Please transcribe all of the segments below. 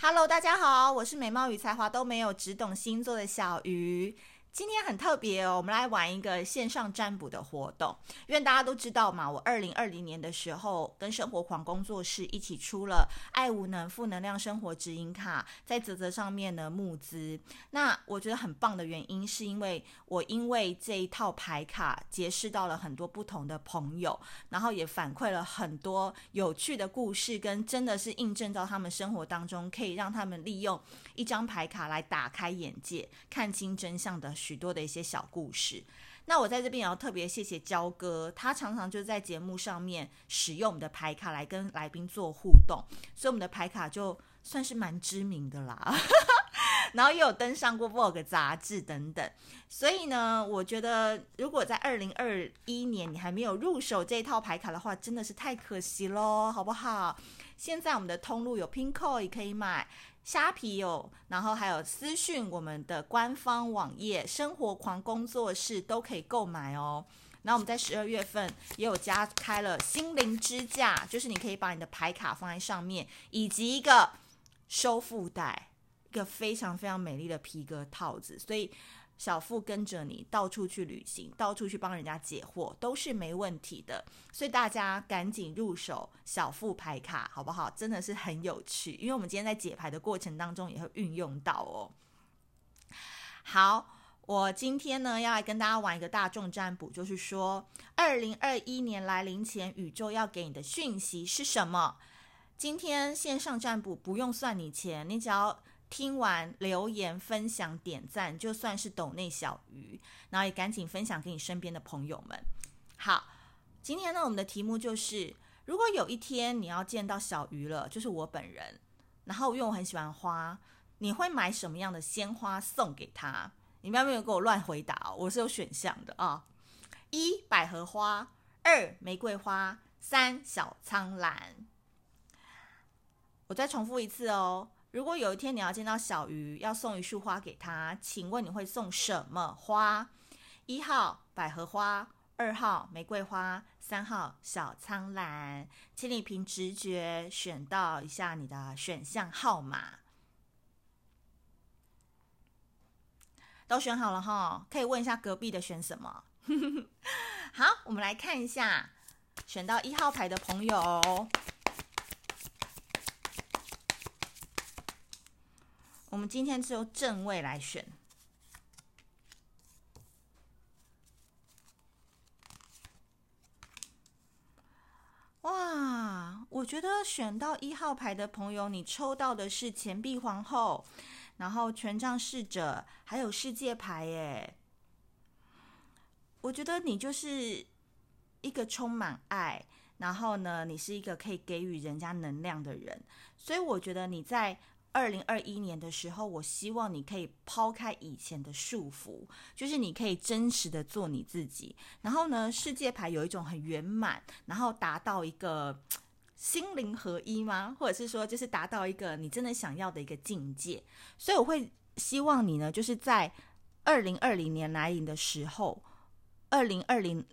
Hello，大家好，我是美貌与才华都没有，只懂星座的小鱼。今天很特别哦，我们来玩一个线上占卜的活动。因为大家都知道嘛，我二零二零年的时候跟生活狂工作室一起出了《爱无能负能量生活指引卡》，在泽泽上面呢募资。那我觉得很棒的原因，是因为我因为这一套牌卡结识到了很多不同的朋友，然后也反馈了很多有趣的故事，跟真的是印证到他们生活当中，可以让他们利用一张牌卡来打开眼界，看清真相的。许多的一些小故事，那我在这边也要特别谢谢焦哥，他常常就在节目上面使用我们的牌卡来跟来宾做互动，所以我们的牌卡就算是蛮知名的啦。然后也有登上过 Vogue 杂志等等，所以呢，我觉得如果在二零二一年你还没有入手这一套牌卡的话，真的是太可惜喽，好不好？现在我们的通路有 Pinko 也可以买。虾皮有，然后还有私讯我们的官方网页“生活狂工作室”都可以购买哦。那我们在十二月份也有加开了心灵支架，就是你可以把你的牌卡放在上面，以及一个收腹带，一个非常非常美丽的皮革套子，所以。小腹跟着你到处去旅行，到处去帮人家解惑，都是没问题的。所以大家赶紧入手小腹牌卡，好不好？真的是很有趣，因为我们今天在解牌的过程当中也会运用到哦。好，我今天呢要来跟大家玩一个大众占卜，就是说，二零二一年来临前，宇宙要给你的讯息是什么？今天线上占卜不用算你钱，你只要。听完留言、分享、点赞，就算是抖内小鱼，然后也赶紧分享给你身边的朋友们。好，今天呢，我们的题目就是：如果有一天你要见到小鱼了，就是我本人，然后因为我很喜欢花，你会买什么样的鲜花送给他？你们有没有给我乱回答？我是有选项的啊：一百合花，二玫瑰花，三小苍兰。我再重复一次哦。如果有一天你要见到小鱼，要送一束花给他，请问你会送什么花？一号百合花，二号玫瑰花，三号小苍兰，请你凭直觉选到一下你的选项号码。都选好了哈，可以问一下隔壁的选什么？好，我们来看一下选到一号牌的朋友。我们今天是由正位来选。哇，我觉得选到一号牌的朋友，你抽到的是钱币皇后，然后权杖侍者，还有世界牌耶。我觉得你就是一个充满爱，然后呢，你是一个可以给予人家能量的人，所以我觉得你在。二零二一年的时候，我希望你可以抛开以前的束缚，就是你可以真实的做你自己。然后呢，世界牌有一种很圆满，然后达到一个心灵合一吗？或者是说，就是达到一个你真的想要的一个境界。所以我会希望你呢，就是在二零二零年来临的时候，二零二零。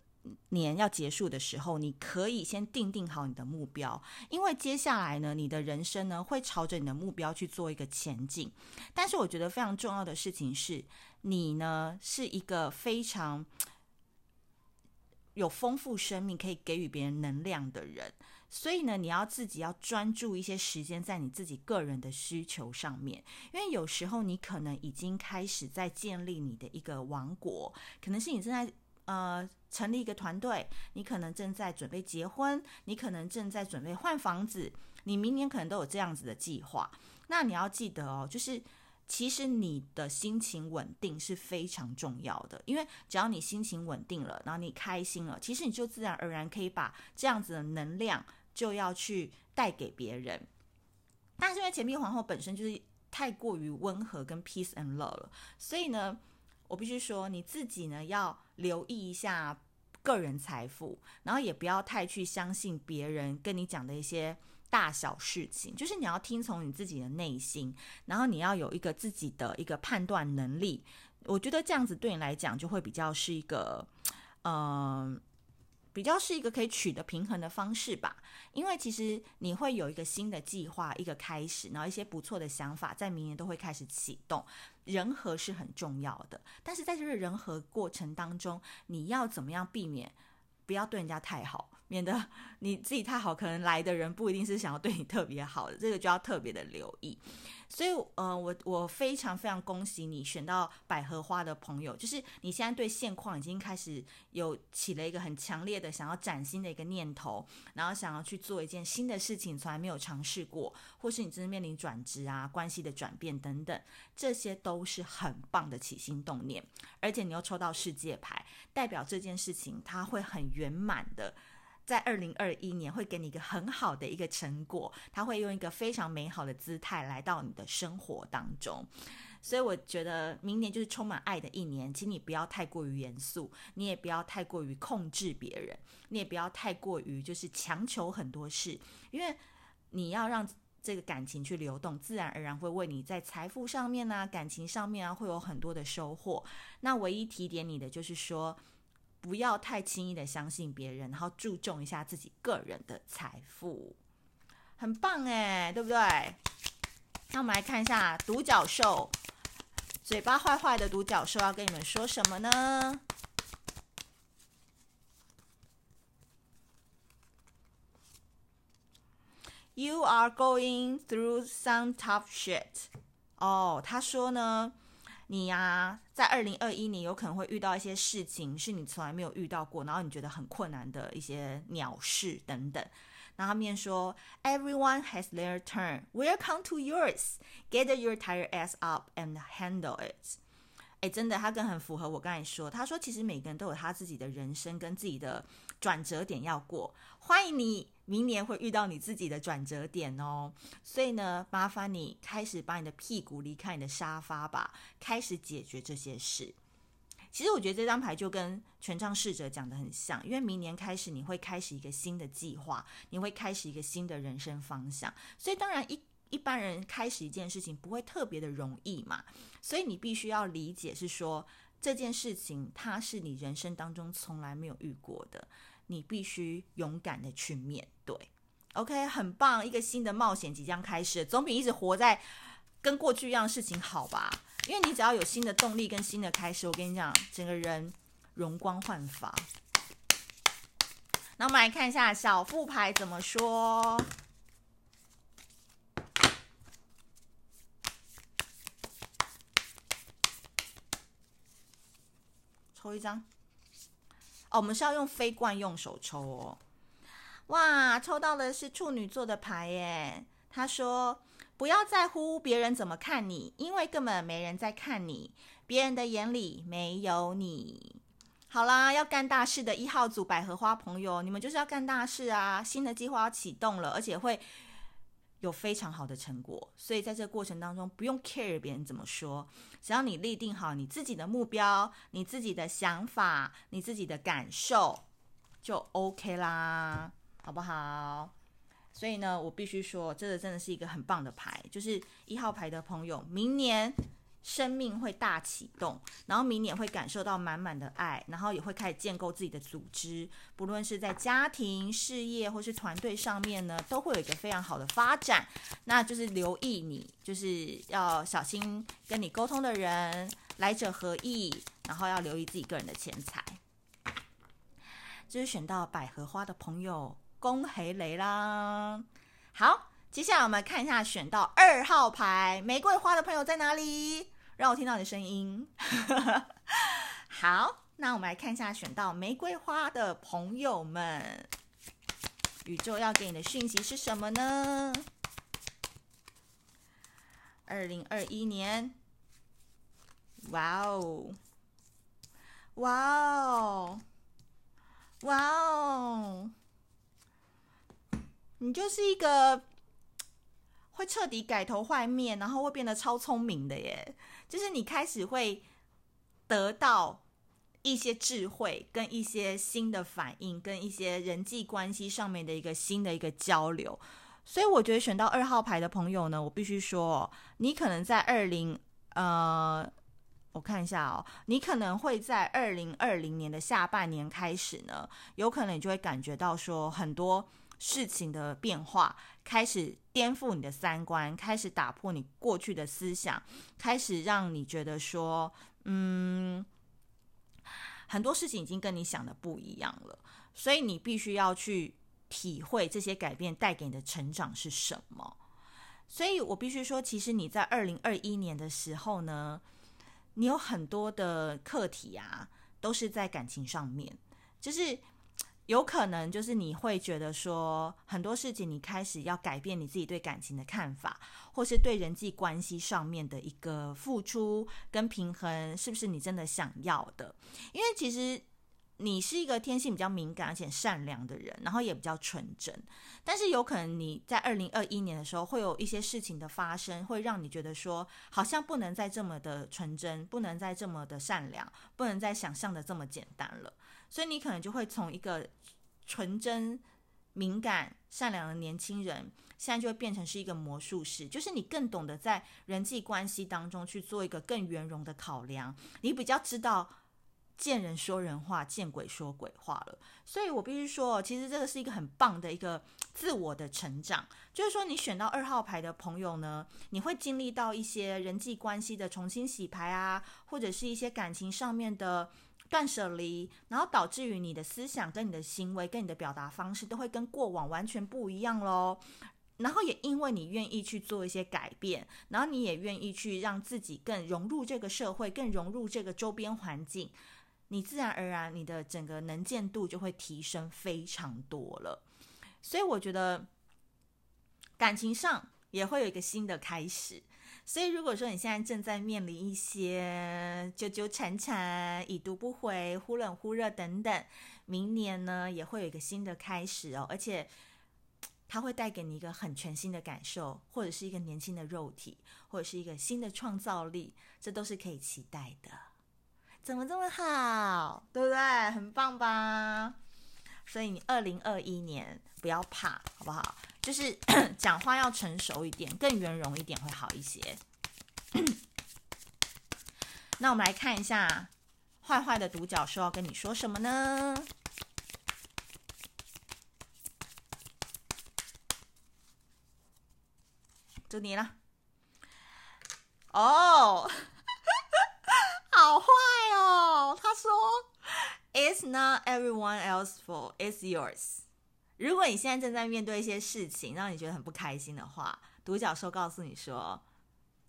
年要结束的时候，你可以先定定好你的目标，因为接下来呢，你的人生呢会朝着你的目标去做一个前进。但是我觉得非常重要的事情是，你呢是一个非常有丰富生命，可以给予别人能量的人，所以呢，你要自己要专注一些时间在你自己个人的需求上面，因为有时候你可能已经开始在建立你的一个王国，可能是你正在。呃，成立一个团队，你可能正在准备结婚，你可能正在准备换房子，你明年可能都有这样子的计划。那你要记得哦，就是其实你的心情稳定是非常重要的，因为只要你心情稳定了，然后你开心了，其实你就自然而然可以把这样子的能量就要去带给别人。但是因为钱币皇后本身就是太过于温和跟 peace and love 了，所以呢。我必须说，你自己呢要留意一下个人财富，然后也不要太去相信别人跟你讲的一些大小事情，就是你要听从你自己的内心，然后你要有一个自己的一个判断能力。我觉得这样子对你来讲就会比较是一个，嗯、比较是一个可以取得平衡的方式吧，因为其实你会有一个新的计划，一个开始，然后一些不错的想法在明年都会开始启动。人和是很重要的，但是在这个人和过程当中，你要怎么样避免不要对人家太好，免得 你自己太好，可能来的人不一定是想要对你特别好的，这个就要特别的留意。所以，呃，我我非常非常恭喜你选到百合花的朋友，就是你现在对现况已经开始有起了一个很强烈的想要崭新的一个念头，然后想要去做一件新的事情，从来没有尝试过，或是你真的面临转职啊、关系的转变等等，这些都是很棒的起心动念，而且你又抽到世界牌，代表这件事情它会很圆满的。在二零二一年会给你一个很好的一个成果，他会用一个非常美好的姿态来到你的生活当中，所以我觉得明年就是充满爱的一年，请你不要太过于严肃，你也不要太过于控制别人，你也不要太过于就是强求很多事，因为你要让这个感情去流动，自然而然会为你在财富上面啊、感情上面啊会有很多的收获。那唯一提点你的就是说。不要太轻易的相信别人，然后注重一下自己个人的财富，很棒哎，对不对？那我们来看一下独角兽，嘴巴坏坏的独角兽要跟你们说什么呢？You are going through some tough shit。哦，他说呢。你呀、在二零二一年有可能会遇到一些事情，是你从来没有遇到过，然后你觉得很困难的一些鸟事等等。然后他面说，Everyone has their turn. Welcome to yours. Get your tired ass up and handle it. 哎，真的，他更很符合我刚才说。他说，其实每个人都有他自己的人生跟自己的转折点要过。欢迎你。明年会遇到你自己的转折点哦，所以呢，麻烦你开始把你的屁股离开你的沙发吧，开始解决这些事。其实我觉得这张牌就跟权杖侍者讲的很像，因为明年开始你会开始一个新的计划，你会开始一个新的人生方向。所以当然一一般人开始一件事情不会特别的容易嘛，所以你必须要理解是说这件事情它是你人生当中从来没有遇过的。你必须勇敢的去面，OK，很棒，一个新的冒险即将开始，总比一直活在跟过去一样的事情好吧？因为你只要有新的动力跟新的开始，我跟你讲，整个人容光焕发。那我们来看一下小副牌怎么说，抽一张。哦，我们是要用非惯用手抽哦。哇，抽到的是处女座的牌耶。他说：“不要在乎别人怎么看你，因为根本没人在看你，别人的眼里没有你。”好啦，要干大事的一号组百合花朋友，你们就是要干大事啊！新的计划要启动了，而且会。有非常好的成果，所以在这个过程当中，不用 care 别人怎么说，只要你立定好你自己的目标、你自己的想法、你自己的感受，就 OK 啦，好不好？所以呢，我必须说，这个真的是一个很棒的牌，就是一号牌的朋友，明年。生命会大启动，然后明年会感受到满满的爱，然后也会开始建构自己的组织，不论是在家庭、事业或是团队上面呢，都会有一个非常好的发展。那就是留意你，就是要小心跟你沟通的人，来者何意，然后要留意自己个人的钱财。就是选到百合花的朋友，恭喜雷啦！好，接下来我们看一下选到二号牌玫瑰花的朋友在哪里？让我听到你的声音。好，那我们来看一下选到玫瑰花的朋友们，宇宙要给你的讯息是什么呢？二零二一年，哇哦，哇哦，哇哦，你就是一个会彻底改头换面，然后会变得超聪明的耶。就是你开始会得到一些智慧，跟一些新的反应，跟一些人际关系上面的一个新的一个交流。所以我觉得选到二号牌的朋友呢，我必须说，你可能在二零呃我看一下哦，你可能会在二零二零年的下半年开始呢，有可能你就会感觉到说很多事情的变化，开始颠覆你的三观，开始打破你过去的思想，开始让你觉得说，嗯，很多事情已经跟你想的不一样了，所以你必须要去体会这些改变带给你的成长是什么。所以我必须说，其实你在二零二一年的时候呢，你有很多的课题啊，都是在感情上面，就是有可能就是你会觉得说很多事情，你开始要改变你自己对感情的看法，或是对人际关系上面的一个付出跟平衡，是不是你真的想要的？因为其实。你是一个天性比较敏感而且善良的人，然后也比较纯真，但是有可能你在二零二一年的时候会有一些事情的发生，会让你觉得说好像不能再这么的纯真，不能再这么的善良，不能再想象的这么简单了，所以你可能就会从一个纯真、敏感、善良的年轻人，现在就会变成是一个魔术师，就是你更懂得在人际关系当中去做一个更圆融的考量，你比较知道。见人说人话，见鬼说鬼话了。所以我必须说，其实这个是一个很棒的一个自我的成长。就是说，你选到二号牌的朋友呢，你会经历到一些人际关系的重新洗牌啊，或者是一些感情上面的断舍离，然后导致于你的思想跟你的行为跟你的表达方式都会跟过往完全不一样喽。然后也因为你愿意去做一些改变，然后你也愿意去让自己更融入这个社会，更融入这个周边环境。你自然而然，你的整个能见度就会提升非常多了。所以我觉得感情上也会有一个新的开始。所以如果说你现在正在面临一些纠纠缠缠、已读不回、忽冷忽热等等，明年呢也会有一个新的开始哦，而且它会带给你一个很全新的感受，或者是一个年轻的肉体，或者是一个新的创造力，这都是可以期待的。怎么这么好，对不对？很棒吧？所以你二零二一年不要怕，好不好？就是 讲话要成熟一点，更圆融一点会好一些。那我们来看一下坏坏的独角兽要跟你说什么呢？就你了。哦。好坏哦，他说 It's not everyone else's fault, it's yours. 如果你现在正在面对一些事情，让你觉得很不开心的话，独角兽告诉你说，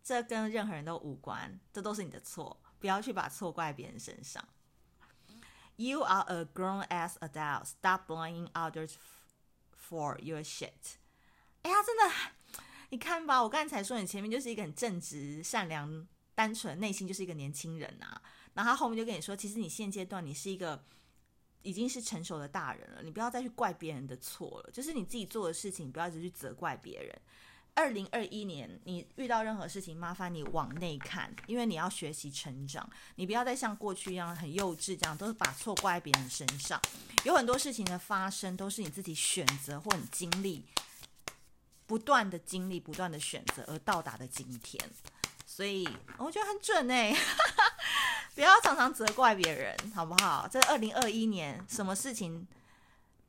这跟任何人都无关，这都是你的错，不要去把错怪别人身上。You are a grown-ass adult. Stop blaming others for your shit. 哎呀，真的，你看吧，我刚才说你前面就是一个很正直、善良、单纯，内心就是一个年轻人啊。然后他后面就跟你说，其实你现阶段你是一个已经是成熟的大人了，你不要再去怪别人的错了，就是你自己做的事情，不要一直去责怪别人。二零二一年你遇到任何事情，麻烦你往内看，因为你要学习成长，你不要再像过去一样很幼稚，这样都是把错怪别人身上。有很多事情的发生都是你自己选择或你经历，不断的经历，不断的选择而到达的今天。所以我觉得很准哎，不要常常责怪别人，好不好？这二零二一年什么事情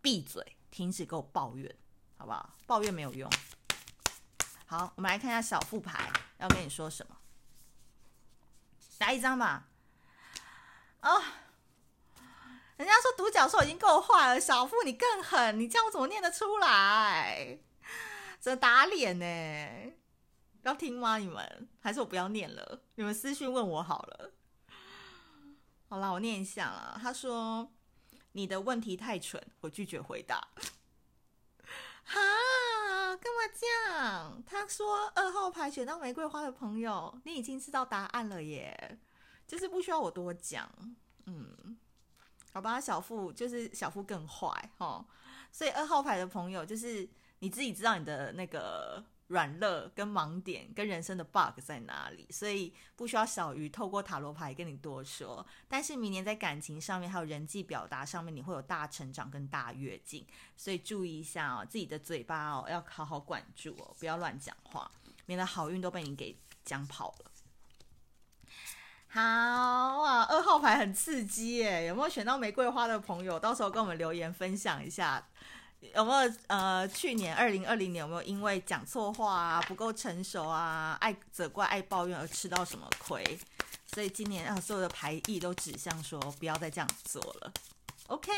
闭嘴，停止给我抱怨，好不好？抱怨没有用。好，我们来看一下小副牌要跟你说什么。来一张吧。哦，人家说独角兽已经够坏了，小副你更狠，你这样我怎么念得出来？这打脸呢？要听吗？你们还是我不要念了？你们私讯问我好了。好了，我念一下啦。他说：“你的问题太蠢，我拒绝回答。”哈，干嘛这样？他说：“二号牌选到玫瑰花的朋友，你已经知道答案了耶，就是不需要我多讲。”嗯，好吧，小富就是小富更坏哦。所以二号牌的朋友，就是你自己知道你的那个。软肋跟盲点跟人生的 bug 在哪里？所以不需要小鱼透过塔罗牌跟你多说。但是明年在感情上面还有人际表达上面，你会有大成长跟大跃进。所以注意一下哦，自己的嘴巴哦要好好管住哦，不要乱讲话，免得好运都被你给讲跑了。好啊，二号牌很刺激耶！有没有选到玫瑰花的朋友？到时候跟我们留言分享一下，有没有呃，去年二零二零年有没有因为讲错话啊、不够成熟啊、爱责怪、爱抱怨而吃到什么亏？所以今年啊，所有的牌意都指向说不要再这样做了。OK，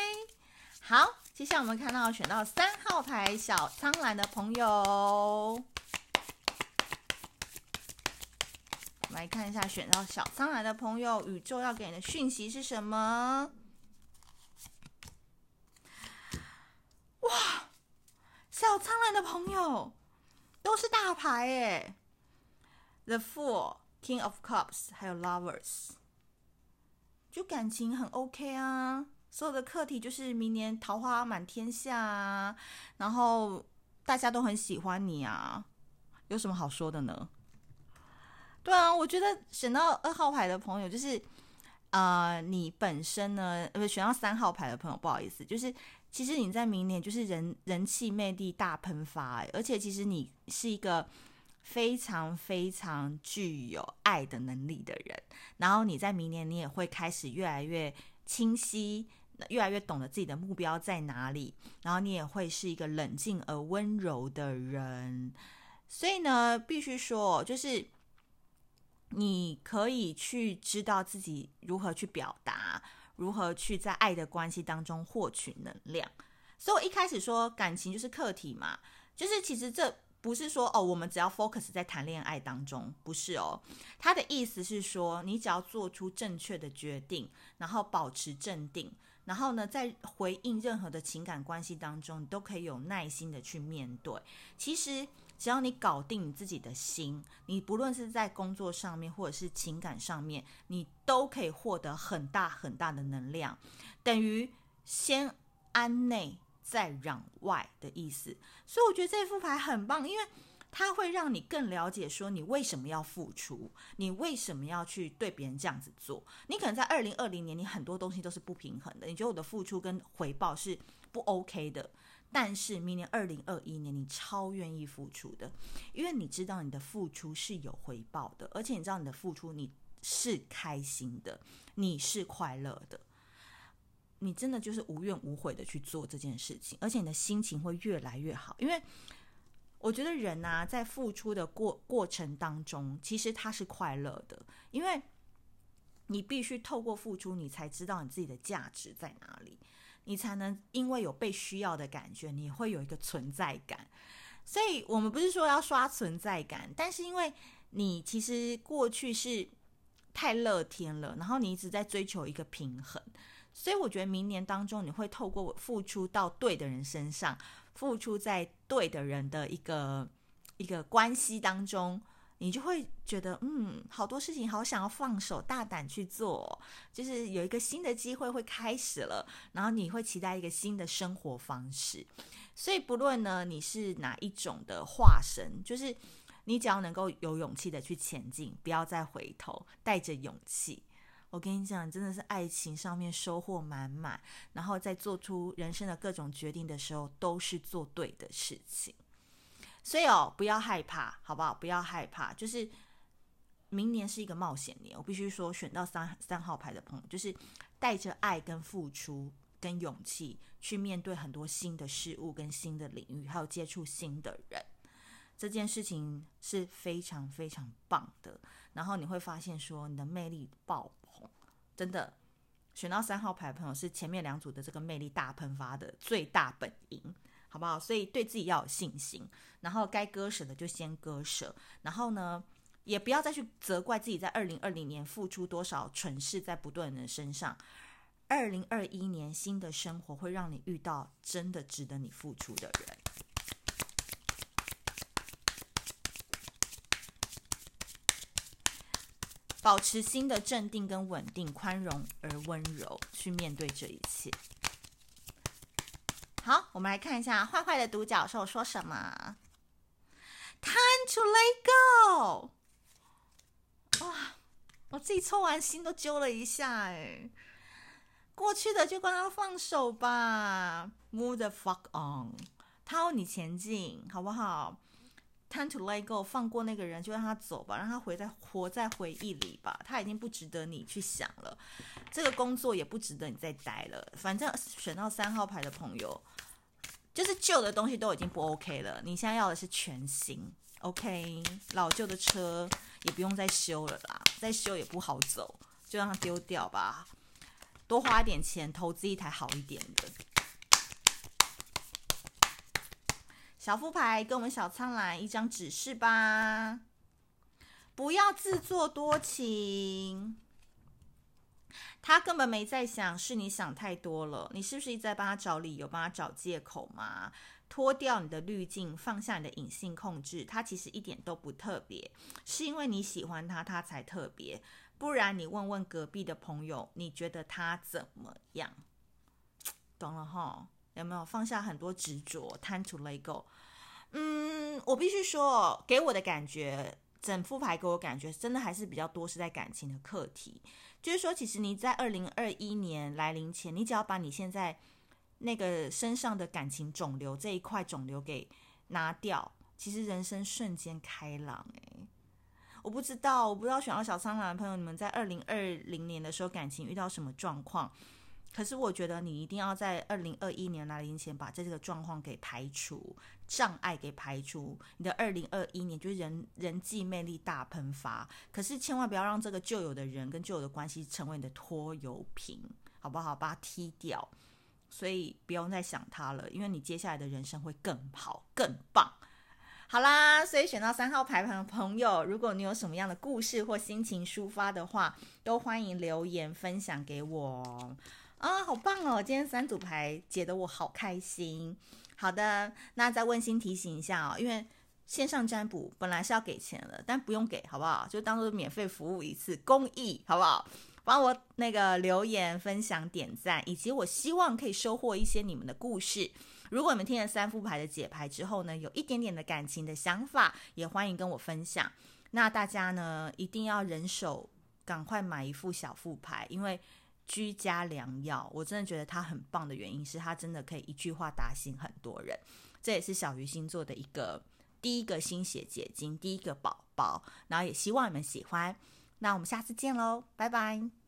好，接下来我们看到选到三号牌小苍兰的朋友。来看一下选到小苍兰的朋友，宇宙要给你的讯息是什么？哇，小苍兰的朋友都是大牌耶！The Fool、King of Cups，还有 Lovers，就感情很 OK 啊。所有的课题就是明年桃花满天下啊，然后大家都很喜欢你啊，有什么好说的呢？对啊，我觉得选到二号牌的朋友，就是，呃，你本身呢，呃，选到三号牌的朋友，不好意思，就是，其实你在明年就是人人气魅力大喷发，而且其实你是一个非常非常具有爱的能力的人，然后你在明年你也会开始越来越清晰，越来越懂得自己的目标在哪里，然后你也会是一个冷静而温柔的人，所以呢，必须说，就是。你可以去知道自己如何去表达，如何去在爱的关系当中获取能量。所以我一开始说感情就是课题嘛，就是其实这不是说哦，我们只要 focus 在谈恋爱当中，不是哦。他的意思是说，你只要做出正确的决定，然后保持镇定，然后呢，在回应任何的情感关系当中，你都可以有耐心的去面对。其实。只要你搞定你自己的心，你不论是在工作上面或者是情感上面，你都可以获得很大很大的能量，等于先安内再攘外的意思。所以我觉得这副牌很棒，因为它会让你更了解说你为什么要付出，你为什么要去对别人这样子做。你可能在二零二零年，你很多东西都是不平衡的，你觉得我的付出跟回报是不 OK 的。但是明年二零二一年，你超愿意付出的，因为你知道你的付出是有回报的，而且你知道你的付出你是开心的，你是快乐的，你真的就是无怨无悔的去做这件事情，而且你的心情会越来越好。因为我觉得人啊，在付出的过过程当中，其实他是快乐的，因为你必须透过付出，你才知道你自己的价值在哪里。你才能因为有被需要的感觉，你会有一个存在感。所以，我们不是说要刷存在感，但是因为你其实过去是太乐天了，然后你一直在追求一个平衡，所以我觉得明年当中你会透过付出到对的人身上，付出在对的人的一个一个关系当中。你就会觉得，嗯，好多事情好想要放手，大胆去做，就是有一个新的机会会开始了，然后你会期待一个新的生活方式。所以不论呢，你是哪一种的化身，就是你只要能够有勇气的去前进，不要再回头，带着勇气。我跟你讲，真的是爱情上面收获满满，然后在做出人生的各种决定的时候，都是做对的事情。所以哦，不要害怕，好不好？不要害怕，就是明年是一个冒险年。我必须说，选到三三号牌的朋友，就是带着爱跟付出跟勇气去面对很多新的事物跟新的领域，还有接触新的人，这件事情是非常非常棒的。然后你会发现说，你的魅力爆棚，真的。选到三号牌的朋友是前面两组的这个魅力大喷发的最大本营。好不好？所以对自己要有信心，然后该割舍的就先割舍，然后呢，也不要再去责怪自己在二零二零年付出多少蠢事在不对的人身上。二零二一年新的生活会让你遇到真的值得你付出的人。保持心的镇定跟稳定，宽容而温柔去面对这一切。好，我们来看一下坏坏的独角兽说什么。Time to let go。哇，我自己抽完心都揪了一下，哎，过去的就跟他放手吧，Move the fuck on，他要你前进，好不好？Time to let go，放过那个人，就让他走吧，让他回在活在回忆里吧。他已经不值得你去想了，这个工作也不值得你再待了。反正选到三号牌的朋友，就是旧的东西都已经不 OK 了，你现在要的是全新。OK，老旧的车也不用再修了啦，再修也不好走，就让它丢掉吧。多花一点钱投资一台好一点的。小副牌跟我们小苍兰一张指示吧，不要自作多情。他根本没在想，是你想太多了。你是不是一直在帮他找理由，帮他找借口嘛？脱掉你的滤镜，放下你的隐性控制，他其实一点都不特别，是因为你喜欢他，他才特别。不然你问问隔壁的朋友，你觉得他怎么样？懂了哈？有没有放下很多执着？Time to let go。嗯，我必须说，给我的感觉，整副牌给我感觉，真的还是比较多是在感情的课题。就是说，其实你在二零二一年来临前，你只要把你现在。那个身上的感情肿瘤这一块肿瘤给拿掉，其实人生瞬间开朗诶，我不知道，我不知道选到小苍兰的朋友，你们在二零二零年的时候感情遇到什么状况？可是我觉得你一定要在二零二一年来临前把这个状况给排除，障碍给排除。你的二零二一年就是人人际魅力大喷发，可是千万不要让这个旧有的人跟旧有的关系成为你的拖油瓶，好不好？把它踢掉。所以不用再想他了，因为你接下来的人生会更好、更棒。好啦，所以选到三号牌盘的朋友，如果你有什么样的故事或心情抒发的话，都欢迎留言分享给我。啊，好棒哦！今天三组牌解得我好开心。好的，那再温馨提醒一下哦，因为线上占卜本来是要给钱的，但不用给，好不好？就当做免费服务一次，公益，好不好？帮我那个留言、分享、点赞，以及我希望可以收获一些你们的故事。如果你们听了三副牌的解牌之后呢，有一点点的感情的想法，也欢迎跟我分享。那大家呢，一定要人手赶快买一副小副牌，因为居家良药，我真的觉得它很棒的原因是它真的可以一句话打醒很多人。这也是小鱼星座的一个第一个心血结晶，第一个宝宝。然后也希望你们喜欢。那我们下次见喽，拜拜。